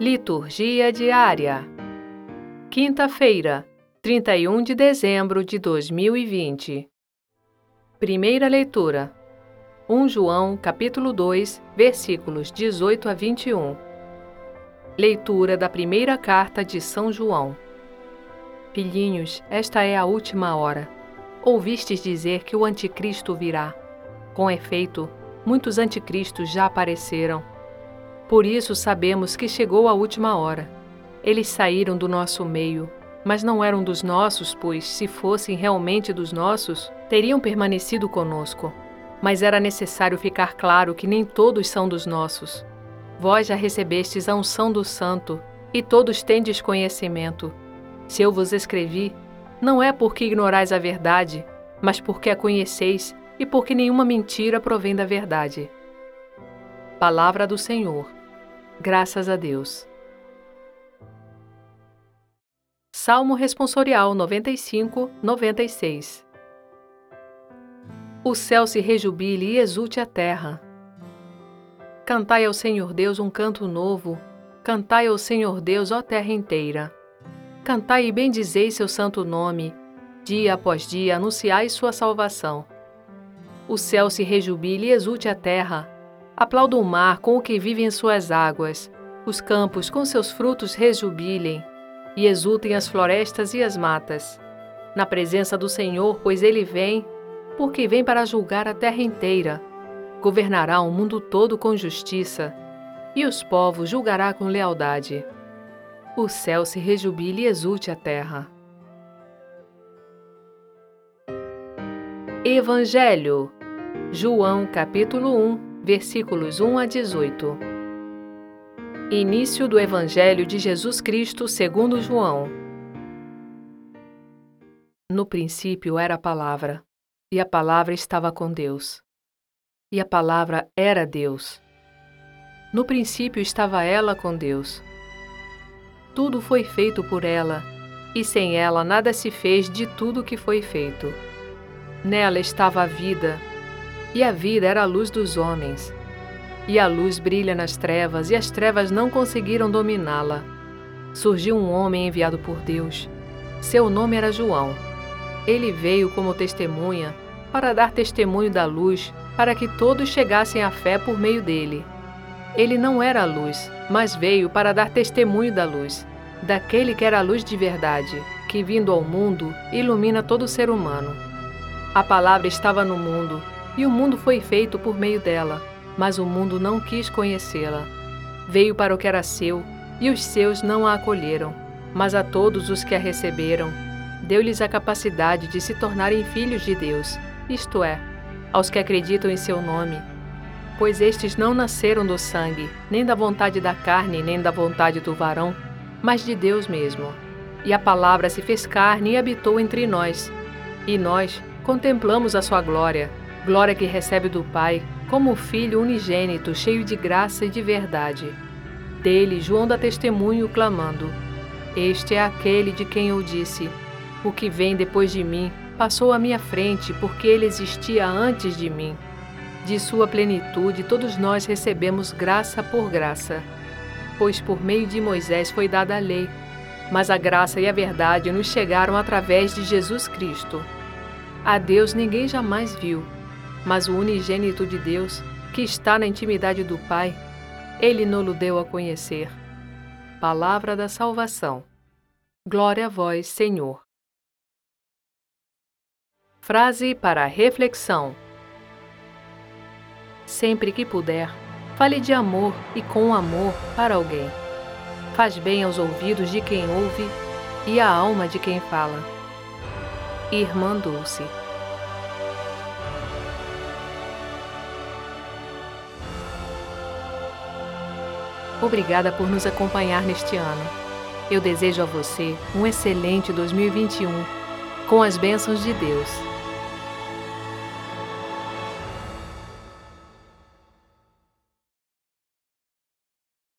Liturgia diária. Quinta-feira, 31 de dezembro de 2020. Primeira leitura. 1 João, capítulo 2, versículos 18 a 21. Leitura da primeira carta de São João. Filhinhos, esta é a última hora. Ouvistes dizer que o anticristo virá. Com efeito, muitos anticristos já apareceram. Por isso sabemos que chegou a última hora. Eles saíram do nosso meio, mas não eram dos nossos, pois, se fossem realmente dos nossos, teriam permanecido conosco. Mas era necessário ficar claro que nem todos são dos nossos. Vós já recebestes a unção do Santo, e todos tendes conhecimento. Se eu vos escrevi, não é porque ignorais a verdade, mas porque a conheceis e porque nenhuma mentira provém da verdade. Palavra do Senhor. Graças a Deus. Salmo Responsorial 95, 96 O céu se rejubile e exulte a terra. Cantai ao Senhor Deus um canto novo, cantai ao Senhor Deus, ó terra inteira. Cantai e bendizei seu santo nome, dia após dia anunciai sua salvação. O céu se rejubile e exulte a terra, aplauda o mar com o que vive em suas águas, os campos com seus frutos rejubilem, e exultem as florestas e as matas. Na presença do Senhor, pois ele vem, porque vem para julgar a terra inteira. Governará o mundo todo com justiça, e os povos julgará com lealdade o céu se rejubile e exulte a terra. Evangelho, João capítulo 1, versículos 1 a 18. Início do Evangelho de Jesus Cristo segundo João. No princípio era a palavra, e a palavra estava com Deus. E a palavra era Deus. No princípio estava ela com Deus tudo foi feito por ela, e sem ela nada se fez de tudo que foi feito. Nela estava a vida, e a vida era a luz dos homens. E a luz brilha nas trevas, e as trevas não conseguiram dominá-la. Surgiu um homem enviado por Deus. Seu nome era João. Ele veio como testemunha, para dar testemunho da luz, para que todos chegassem à fé por meio dele. Ele não era a luz, mas veio para dar testemunho da luz, daquele que era a luz de verdade, que vindo ao mundo ilumina todo ser humano. A palavra estava no mundo, e o mundo foi feito por meio dela, mas o mundo não quis conhecê-la. Veio para o que era seu, e os seus não a acolheram, mas a todos os que a receberam, deu-lhes a capacidade de se tornarem filhos de Deus, isto é, aos que acreditam em seu nome pois estes não nasceram do sangue, nem da vontade da carne, nem da vontade do varão, mas de Deus mesmo. E a palavra se fez carne e habitou entre nós. E nós contemplamos a sua glória, glória que recebe do Pai, como o Filho unigênito, cheio de graça e de verdade. Dele, João dá testemunho, clamando: Este é aquele de quem eu disse: O que vem depois de mim passou à minha frente, porque ele existia antes de mim. De sua plenitude, todos nós recebemos graça por graça. Pois por meio de Moisés foi dada a lei, mas a graça e a verdade nos chegaram através de Jesus Cristo. A Deus ninguém jamais viu, mas o unigênito de Deus, que está na intimidade do Pai, ele nos deu a conhecer. Palavra da salvação. Glória a vós, Senhor. Frase para reflexão. Sempre que puder, fale de amor e com amor para alguém. Faz bem aos ouvidos de quem ouve e à alma de quem fala. Irmã Dulce. Obrigada por nos acompanhar neste ano. Eu desejo a você um excelente 2021 com as bênçãos de Deus.